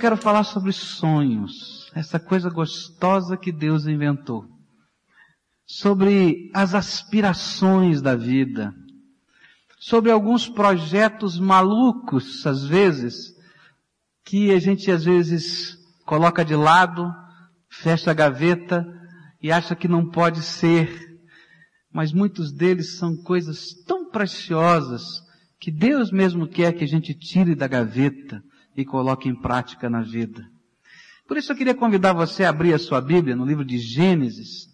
quero falar sobre sonhos, essa coisa gostosa que Deus inventou. Sobre as aspirações da vida. Sobre alguns projetos malucos, às vezes, que a gente às vezes coloca de lado, fecha a gaveta e acha que não pode ser. Mas muitos deles são coisas tão preciosas que Deus mesmo quer que a gente tire da gaveta e coloque em prática na vida. Por isso eu queria convidar você a abrir a sua Bíblia no livro de Gênesis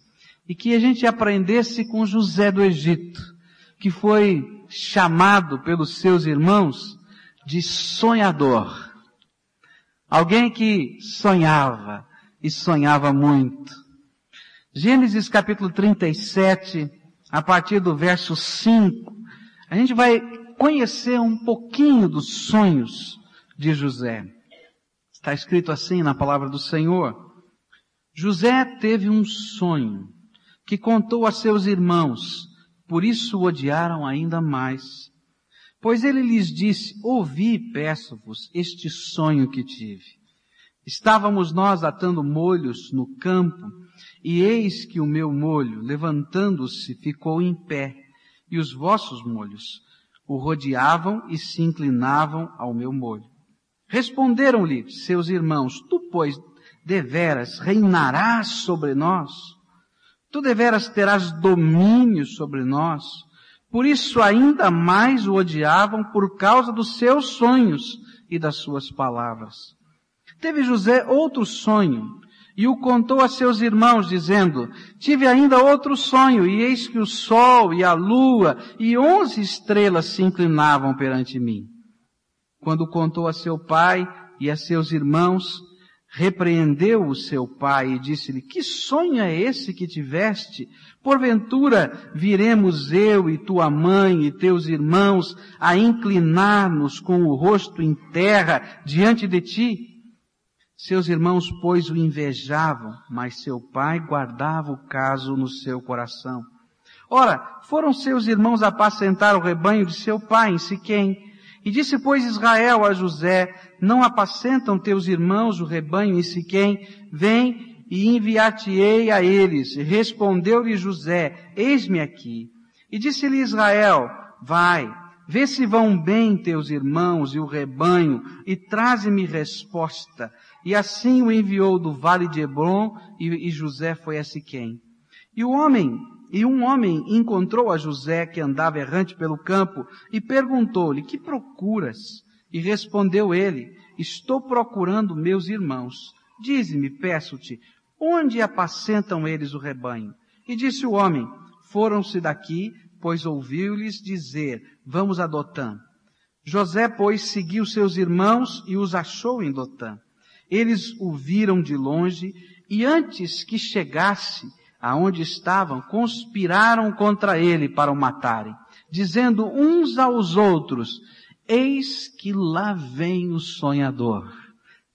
e que a gente aprendesse com José do Egito, que foi chamado pelos seus irmãos de sonhador. Alguém que sonhava e sonhava muito. Gênesis capítulo 37, a partir do verso 5, a gente vai conhecer um pouquinho dos sonhos de José. Está escrito assim na palavra do Senhor. José teve um sonho que contou a seus irmãos, por isso o odiaram ainda mais. Pois ele lhes disse, ouvi, peço-vos, este sonho que tive. Estávamos nós atando molhos no campo, e eis que o meu molho, levantando-se, ficou em pé, e os vossos molhos o rodeavam e se inclinavam ao meu molho. Responderam-lhe seus irmãos, tu, pois, deveras reinarás sobre nós? Tu deveras terás domínio sobre nós? Por isso ainda mais o odiavam por causa dos seus sonhos e das suas palavras. Teve José outro sonho e o contou a seus irmãos dizendo, tive ainda outro sonho e eis que o sol e a lua e onze estrelas se inclinavam perante mim. Quando contou a seu pai e a seus irmãos, repreendeu o seu pai e disse-lhe, que sonho é esse que tiveste? Porventura viremos eu e tua mãe e teus irmãos a inclinar-nos com o rosto em terra diante de ti? Seus irmãos, pois, o invejavam, mas seu pai guardava o caso no seu coração. Ora, foram seus irmãos apacentar o rebanho de seu pai em Siquém, e disse, pois, Israel a José, não apacentam teus irmãos o rebanho em Siquém? Vem e enviar-te-ei a eles. Respondeu-lhe José, eis-me aqui. E disse-lhe Israel, vai, vê se vão bem teus irmãos e o rebanho, e traze-me resposta. E assim o enviou do vale de Hebron, e, e José foi a Siquém. E o homem e um homem encontrou a José que andava errante pelo campo e perguntou-lhe, que procuras? E respondeu ele, estou procurando meus irmãos. Dize-me, peço-te, onde apacentam eles o rebanho? E disse o homem, foram-se daqui, pois ouviu-lhes dizer, vamos a Dotã. José, pois, seguiu seus irmãos e os achou em Dotã. Eles o viram de longe e antes que chegasse, aonde estavam, conspiraram contra ele para o matarem, dizendo uns aos outros, eis que lá vem o sonhador.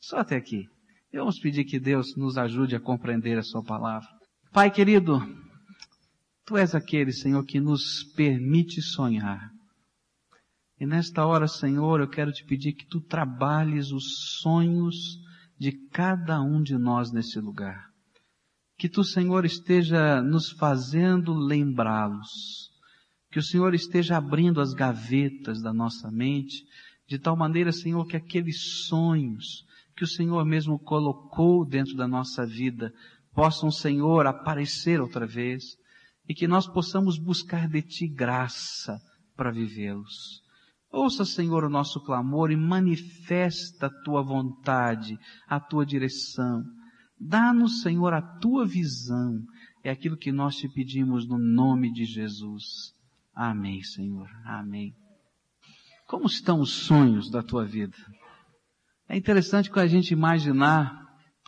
Só até aqui. Vamos pedir que Deus nos ajude a compreender a sua palavra. Pai querido, Tu és aquele, Senhor, que nos permite sonhar. E nesta hora, Senhor, eu quero te pedir que Tu trabalhes os sonhos de cada um de nós nesse lugar. Que tu, Senhor, esteja nos fazendo lembrá-los. Que o Senhor esteja abrindo as gavetas da nossa mente, de tal maneira, Senhor, que aqueles sonhos que o Senhor mesmo colocou dentro da nossa vida possam, Senhor, aparecer outra vez e que nós possamos buscar de Ti graça para vivê-los. Ouça, Senhor, o nosso clamor e manifesta a Tua vontade, a Tua direção. Dá-nos, Senhor, a tua visão. É aquilo que nós te pedimos no nome de Jesus. Amém, Senhor. Amém. Como estão os sonhos da tua vida? É interessante com a gente imaginar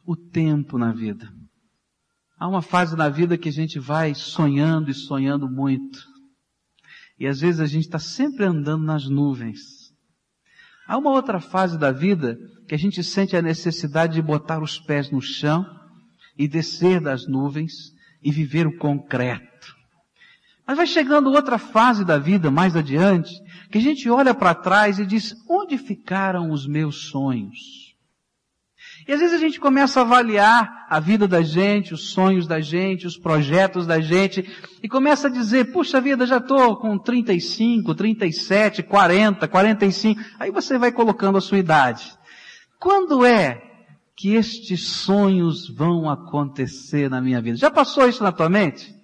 o tempo na vida. Há uma fase na vida que a gente vai sonhando e sonhando muito. E às vezes a gente está sempre andando nas nuvens. Há uma outra fase da vida que a gente sente a necessidade de botar os pés no chão e descer das nuvens e viver o concreto. Mas vai chegando outra fase da vida mais adiante, que a gente olha para trás e diz, onde ficaram os meus sonhos? E às vezes a gente começa a avaliar a vida da gente, os sonhos da gente, os projetos da gente, e começa a dizer, puxa vida, já estou com 35, 37, 40, 45. Aí você vai colocando a sua idade. Quando é que estes sonhos vão acontecer na minha vida? Já passou isso na tua mente?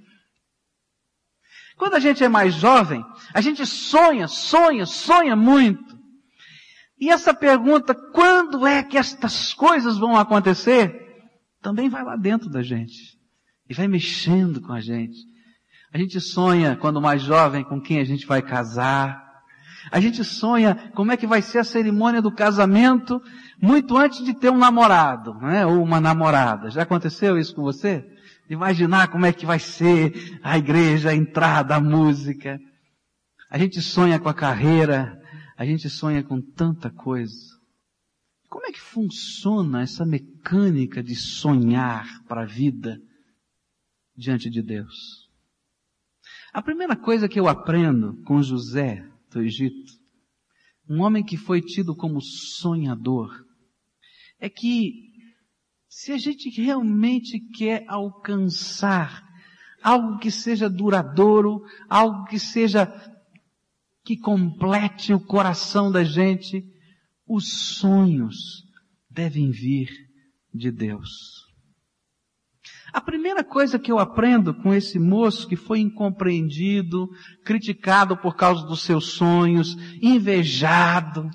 Quando a gente é mais jovem, a gente sonha, sonha, sonha muito. E essa pergunta, quando é que estas coisas vão acontecer? Também vai lá dentro da gente. E vai mexendo com a gente. A gente sonha, quando mais jovem, com quem a gente vai casar. A gente sonha como é que vai ser a cerimônia do casamento muito antes de ter um namorado, né? Ou uma namorada. Já aconteceu isso com você? Imaginar como é que vai ser a igreja, a entrada, a música. A gente sonha com a carreira, a gente sonha com tanta coisa. Como é que funciona essa mecânica de sonhar para a vida diante de Deus? A primeira coisa que eu aprendo com José do Egito, um homem que foi tido como sonhador, é que se a gente realmente quer alcançar algo que seja duradouro, algo que seja que complete o coração da gente, os sonhos devem vir de Deus. A primeira coisa que eu aprendo com esse moço que foi incompreendido, criticado por causa dos seus sonhos, invejado,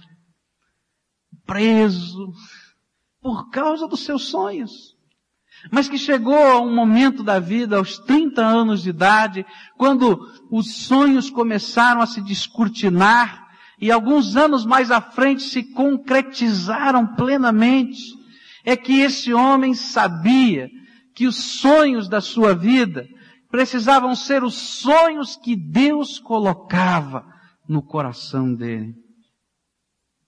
preso, por causa dos seus sonhos mas que chegou a um momento da vida, aos 30 anos de idade, quando os sonhos começaram a se descortinar e alguns anos mais à frente se concretizaram plenamente, é que esse homem sabia que os sonhos da sua vida precisavam ser os sonhos que Deus colocava no coração dele.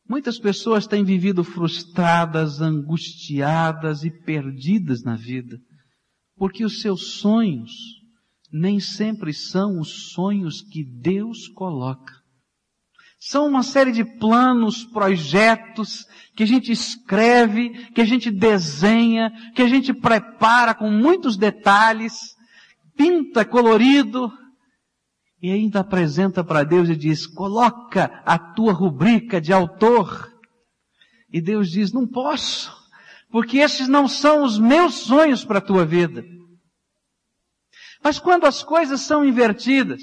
Muitas pessoas têm vivido frustradas, angustiadas e perdidas na vida, porque os seus sonhos nem sempre são os sonhos que Deus coloca. São uma série de planos, projetos que a gente escreve, que a gente desenha, que a gente prepara com muitos detalhes, pinta colorido, e ainda apresenta para Deus e diz, coloca a tua rubrica de autor. E Deus diz, não posso, porque esses não são os meus sonhos para a tua vida. Mas quando as coisas são invertidas,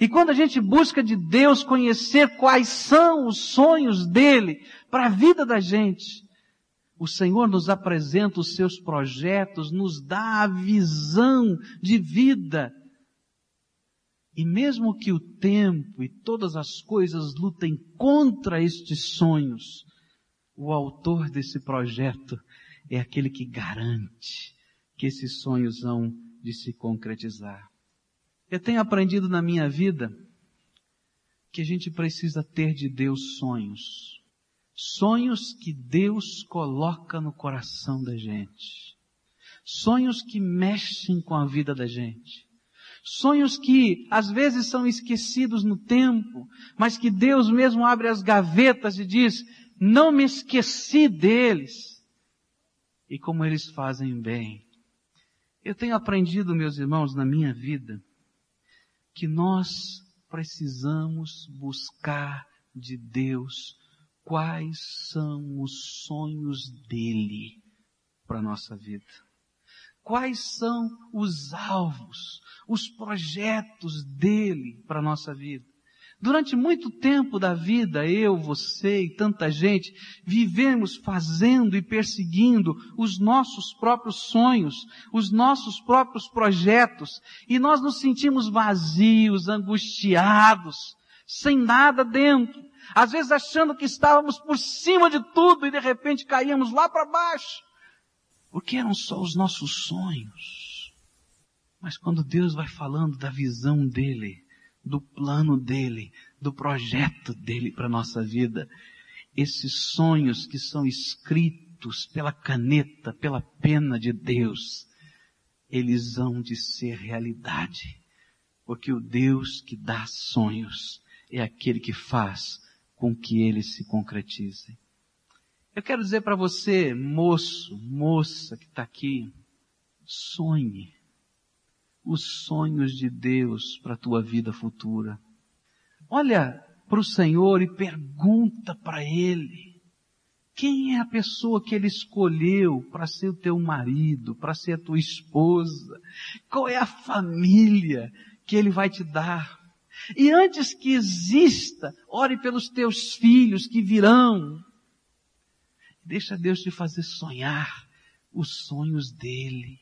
e quando a gente busca de Deus conhecer quais são os sonhos dele para a vida da gente, o Senhor nos apresenta os seus projetos, nos dá a visão de vida e mesmo que o tempo e todas as coisas lutem contra estes sonhos, o autor desse projeto é aquele que garante que esses sonhos vão de se concretizar. Eu tenho aprendido na minha vida que a gente precisa ter de Deus sonhos. Sonhos que Deus coloca no coração da gente. Sonhos que mexem com a vida da gente. Sonhos que às vezes são esquecidos no tempo, mas que Deus mesmo abre as gavetas e diz, não me esqueci deles. E como eles fazem bem. Eu tenho aprendido, meus irmãos, na minha vida, que nós precisamos buscar de Deus quais são os sonhos dele para a nossa vida. Quais são os alvos, os projetos dele para a nossa vida. Durante muito tempo da vida, eu, você e tanta gente vivemos fazendo e perseguindo os nossos próprios sonhos, os nossos próprios projetos, e nós nos sentimos vazios, angustiados, sem nada dentro. Às vezes achando que estávamos por cima de tudo e de repente caíamos lá para baixo. Porque eram só os nossos sonhos mas quando Deus vai falando da visão dele, do plano dele, do projeto dele para nossa vida, esses sonhos que são escritos pela caneta, pela pena de Deus, eles hão de ser realidade. Porque o Deus que dá sonhos é aquele que faz com que eles se concretizem. Eu quero dizer para você, moço, moça que está aqui, sonhe os sonhos de Deus para a tua vida futura. Olha para o Senhor e pergunta para Ele. Quem é a pessoa que Ele escolheu para ser o teu marido, para ser a tua esposa? Qual é a família que Ele vai te dar? E antes que exista, ore pelos teus filhos que virão. Deixa Deus te fazer sonhar os sonhos dele.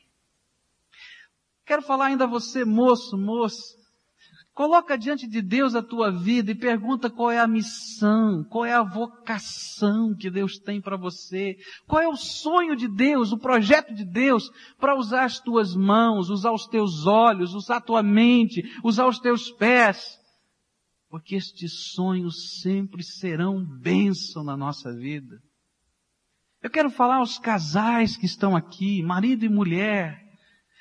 Quero falar ainda a você, moço, moça. Coloca diante de Deus a tua vida e pergunta qual é a missão, qual é a vocação que Deus tem para você, qual é o sonho de Deus, o projeto de Deus para usar as tuas mãos, usar os teus olhos, usar a tua mente, usar os teus pés. Porque estes sonhos sempre serão bênção na nossa vida. Eu quero falar aos casais que estão aqui, marido e mulher,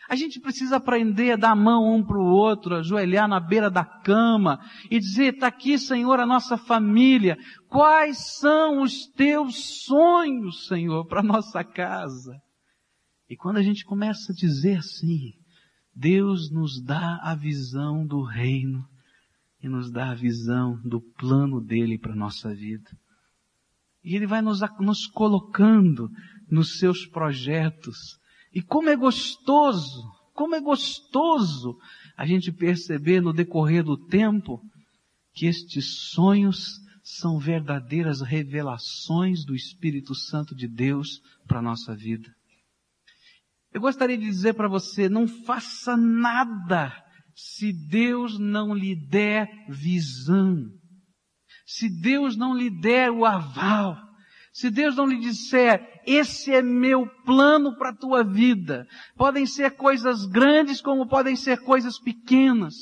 a gente precisa aprender a dar a mão um para o outro, ajoelhar na beira da cama e dizer, está aqui, Senhor, a nossa família. Quais são os teus sonhos, Senhor, para nossa casa? E quando a gente começa a dizer assim, Deus nos dá a visão do reino e nos dá a visão do plano dele para nossa vida. E ele vai nos, nos colocando nos seus projetos e como é gostoso, como é gostoso a gente perceber no decorrer do tempo que estes sonhos são verdadeiras revelações do Espírito Santo de Deus para a nossa vida. Eu gostaria de dizer para você, não faça nada se Deus não lhe der visão. Se Deus não lhe der o aval. Se Deus não lhe disser, esse é meu plano para a tua vida, podem ser coisas grandes como podem ser coisas pequenas.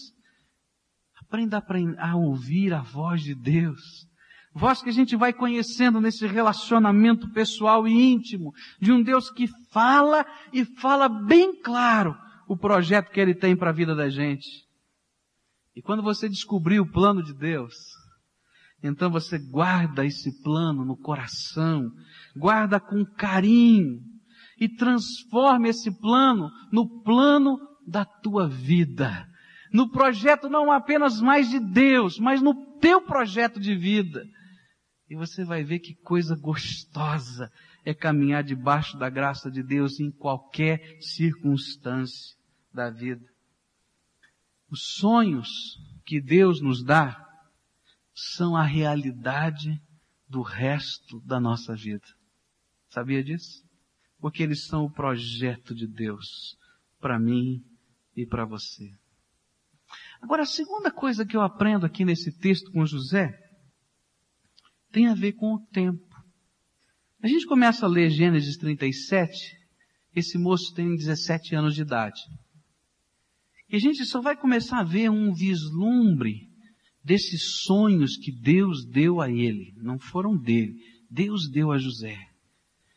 Aprenda a ouvir a voz de Deus. Voz que a gente vai conhecendo nesse relacionamento pessoal e íntimo de um Deus que fala e fala bem claro o projeto que Ele tem para a vida da gente. E quando você descobrir o plano de Deus, então você guarda esse plano no coração, guarda com carinho e transforma esse plano no plano da tua vida. No projeto não apenas mais de Deus, mas no teu projeto de vida. E você vai ver que coisa gostosa é caminhar debaixo da graça de Deus em qualquer circunstância da vida. Os sonhos que Deus nos dá são a realidade do resto da nossa vida. Sabia disso? Porque eles são o projeto de Deus para mim e para você. Agora, a segunda coisa que eu aprendo aqui nesse texto com José tem a ver com o tempo. A gente começa a ler Gênesis 37, esse moço tem 17 anos de idade. E a gente só vai começar a ver um vislumbre desses sonhos que Deus deu a ele, não foram dele, Deus deu a José,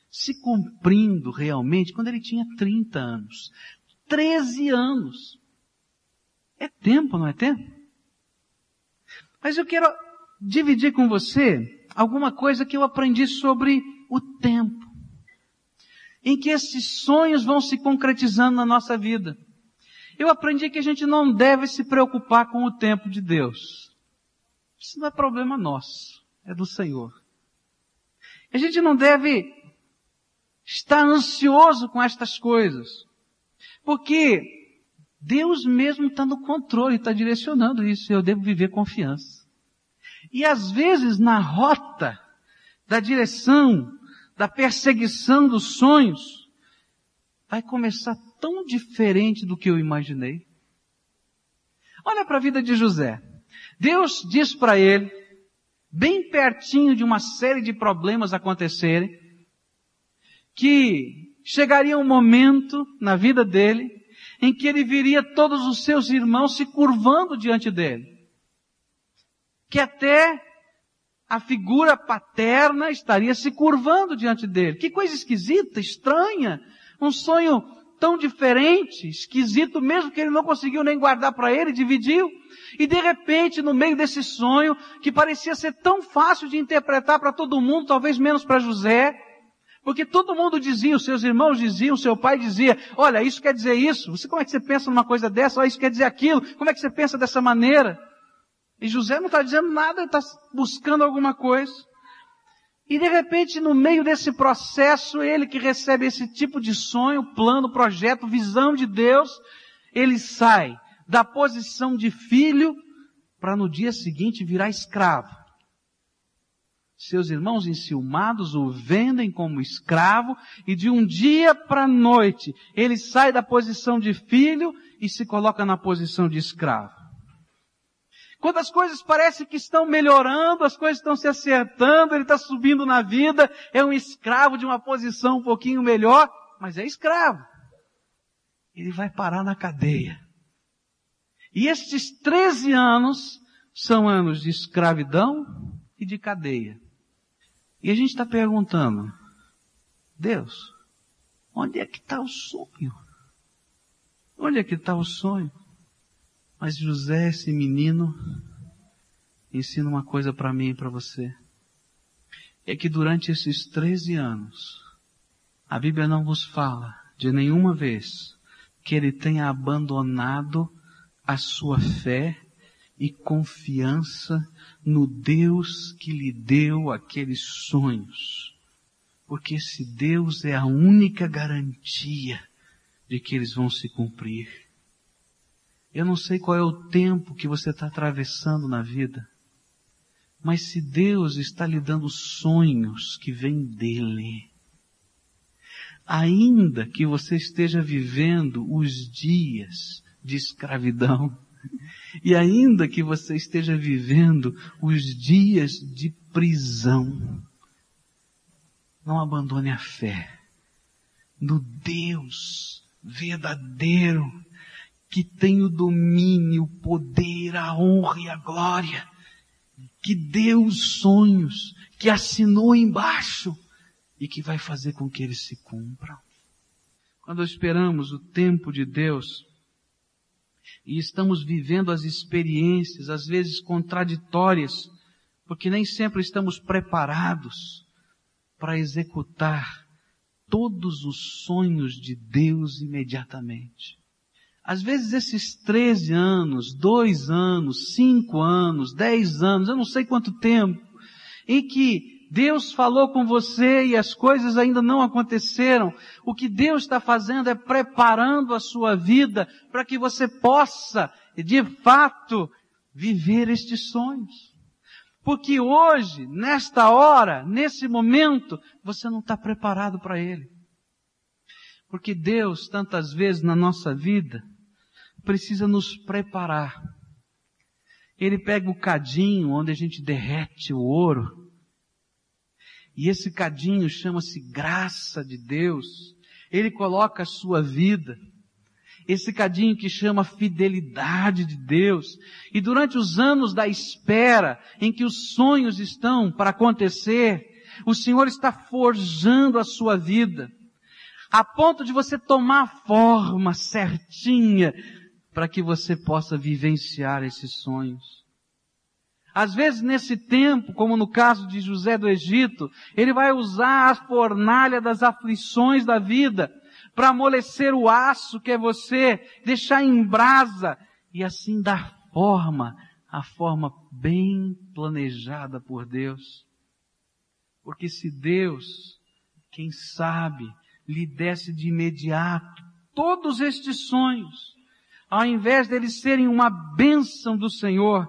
se cumprindo realmente quando ele tinha 30 anos. 13 anos. É tempo, não é tempo? Mas eu quero dividir com você alguma coisa que eu aprendi sobre o tempo. Em que esses sonhos vão se concretizando na nossa vida. Eu aprendi que a gente não deve se preocupar com o tempo de Deus. Isso não é problema nosso, é do Senhor. A gente não deve estar ansioso com estas coisas, porque Deus mesmo está no controle, está direcionando isso, eu devo viver confiança. E às vezes na rota da direção, da perseguição dos sonhos, vai começar tão diferente do que eu imaginei. Olha para a vida de José. Deus diz para ele, bem pertinho de uma série de problemas acontecerem, que chegaria um momento na vida dele em que ele viria todos os seus irmãos se curvando diante dele. Que até a figura paterna estaria se curvando diante dele. Que coisa esquisita, estranha. Um sonho tão diferente, esquisito mesmo que ele não conseguiu nem guardar para ele, dividiu. E de repente, no meio desse sonho, que parecia ser tão fácil de interpretar para todo mundo, talvez menos para José, porque todo mundo dizia, os seus irmãos diziam, seu pai dizia, olha, isso quer dizer isso, você como é que você pensa numa coisa dessa? Olha, isso quer dizer aquilo, como é que você pensa dessa maneira? E José não está dizendo nada, está buscando alguma coisa. E de repente, no meio desse processo, ele que recebe esse tipo de sonho, plano, projeto, visão de Deus, ele sai da posição de filho para no dia seguinte virar escravo. Seus irmãos enciumados o vendem como escravo e de um dia para a noite ele sai da posição de filho e se coloca na posição de escravo. Quando as coisas parecem que estão melhorando, as coisas estão se acertando, ele está subindo na vida, é um escravo de uma posição um pouquinho melhor, mas é escravo. Ele vai parar na cadeia. E estes 13 anos são anos de escravidão e de cadeia. E a gente está perguntando, Deus, onde é que está o sonho? Onde é que está o sonho? Mas José, esse menino, ensina uma coisa para mim e para você. É que durante esses 13 anos, a Bíblia não vos fala de nenhuma vez que ele tenha abandonado a sua fé e confiança no Deus que lhe deu aqueles sonhos. Porque esse Deus é a única garantia de que eles vão se cumprir. Eu não sei qual é o tempo que você está atravessando na vida, mas se Deus está lhe dando sonhos que vêm dele, ainda que você esteja vivendo os dias de escravidão, e ainda que você esteja vivendo os dias de prisão, não abandone a fé no Deus verdadeiro que tem o domínio, o poder, a honra e a glória, que deu os sonhos, que assinou embaixo e que vai fazer com que eles se cumpram. Quando esperamos o tempo de Deus e estamos vivendo as experiências, às vezes contraditórias, porque nem sempre estamos preparados para executar todos os sonhos de Deus imediatamente. Às vezes esses 13 anos, 2 anos, 5 anos, 10 anos, eu não sei quanto tempo, em que Deus falou com você e as coisas ainda não aconteceram, o que Deus está fazendo é preparando a sua vida para que você possa, de fato, viver estes sonhos. Porque hoje, nesta hora, nesse momento, você não está preparado para ele. Porque Deus, tantas vezes na nossa vida, precisa nos preparar. Ele pega o cadinho onde a gente derrete o ouro. E esse cadinho chama-se graça de Deus. Ele coloca a sua vida. Esse cadinho que chama fidelidade de Deus. E durante os anos da espera, em que os sonhos estão para acontecer, o Senhor está forjando a sua vida. A ponto de você tomar forma certinha para que você possa vivenciar esses sonhos. Às vezes nesse tempo, como no caso de José do Egito, ele vai usar a fornalha das aflições da vida para amolecer o aço que é você, deixar em brasa e assim dar forma, a forma bem planejada por Deus. Porque se Deus, quem sabe, lhe desse de imediato todos estes sonhos, ao invés deles serem uma bênção do Senhor,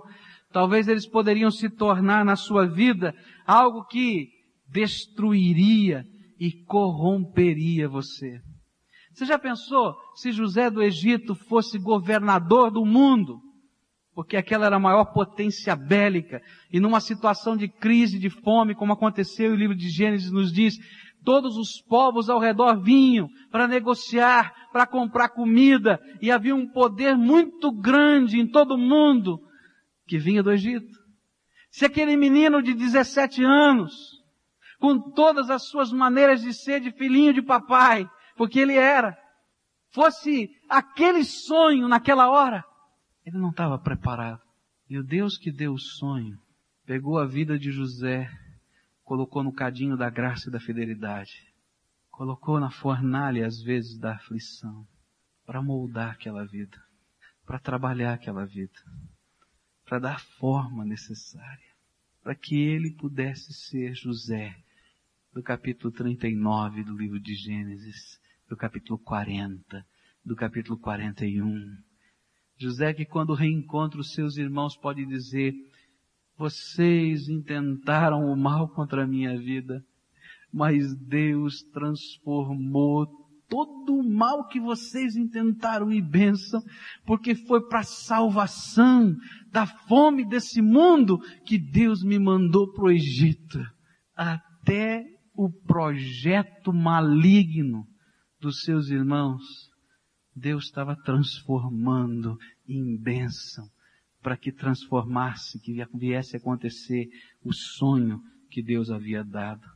talvez eles poderiam se tornar na sua vida algo que destruiria e corromperia você. Você já pensou se José do Egito fosse governador do mundo? Porque aquela era a maior potência bélica, e numa situação de crise, de fome, como aconteceu, o livro de Gênesis nos diz, Todos os povos ao redor vinham para negociar, para comprar comida, e havia um poder muito grande em todo o mundo que vinha do Egito. Se aquele menino de 17 anos, com todas as suas maneiras de ser de filhinho de papai, porque ele era, fosse aquele sonho naquela hora. Ele não estava preparado. E o Deus que deu o sonho pegou a vida de José, colocou no cadinho da graça e da fidelidade, colocou na fornalha às vezes da aflição, para moldar aquela vida, para trabalhar aquela vida, para dar forma necessária, para que ele pudesse ser José, do capítulo 39 do livro de Gênesis, do capítulo 40, do capítulo 41. José que quando reencontra os seus irmãos pode dizer, vocês intentaram o mal contra a minha vida, mas Deus transformou todo o mal que vocês intentaram em bênção, porque foi para a salvação da fome desse mundo que Deus me mandou para o Egito. Até o projeto maligno dos seus irmãos, Deus estava transformando em bênção para que transformasse, que viesse a acontecer o sonho que Deus havia dado.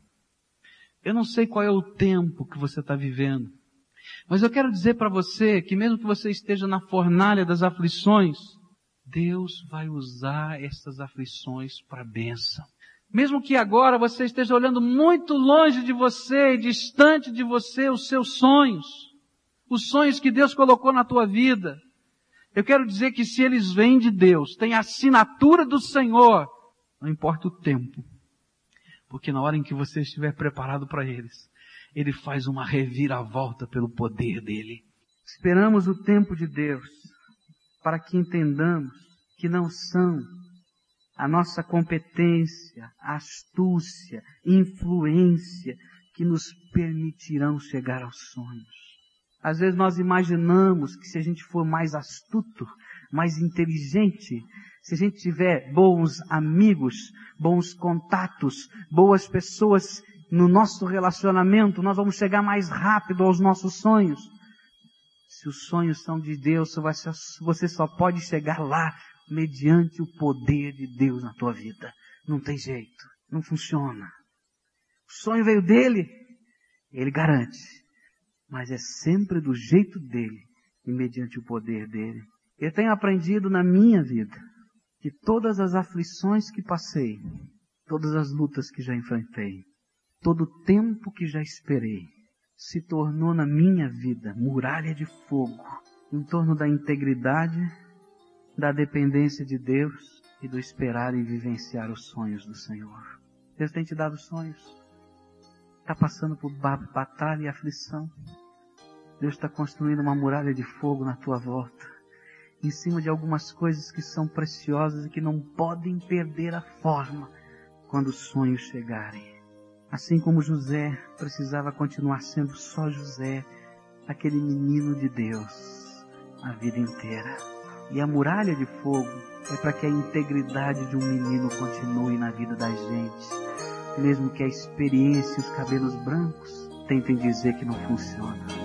Eu não sei qual é o tempo que você está vivendo, mas eu quero dizer para você que mesmo que você esteja na fornalha das aflições, Deus vai usar essas aflições para bênção. Mesmo que agora você esteja olhando muito longe de você, distante de você, os seus sonhos, os sonhos que Deus colocou na tua vida, eu quero dizer que se eles vêm de Deus, tem a assinatura do Senhor, não importa o tempo. Porque na hora em que você estiver preparado para eles, Ele faz uma reviravolta pelo poder dEle. Esperamos o tempo de Deus para que entendamos que não são a nossa competência, astúcia, influência que nos permitirão chegar aos sonhos. Às vezes nós imaginamos que se a gente for mais astuto, mais inteligente, se a gente tiver bons amigos, bons contatos, boas pessoas no nosso relacionamento, nós vamos chegar mais rápido aos nossos sonhos. Se os sonhos são de Deus, você só pode chegar lá mediante o poder de Deus na tua vida. Não tem jeito, não funciona. O sonho veio dele, ele garante mas é sempre do jeito dele e mediante o poder dele. Eu tenho aprendido na minha vida que todas as aflições que passei, todas as lutas que já enfrentei, todo o tempo que já esperei, se tornou na minha vida muralha de fogo em torno da integridade, da dependência de Deus e do esperar e vivenciar os sonhos do Senhor. Deus tem te dado sonhos está passando por batalha e aflição. Deus está construindo uma muralha de fogo na tua volta, em cima de algumas coisas que são preciosas e que não podem perder a forma quando os sonhos chegarem. Assim como José precisava continuar sendo só José, aquele menino de Deus, a vida inteira. E a muralha de fogo é para que a integridade de um menino continue na vida da gente mesmo que a experiência e os cabelos brancos tentem dizer que não funciona.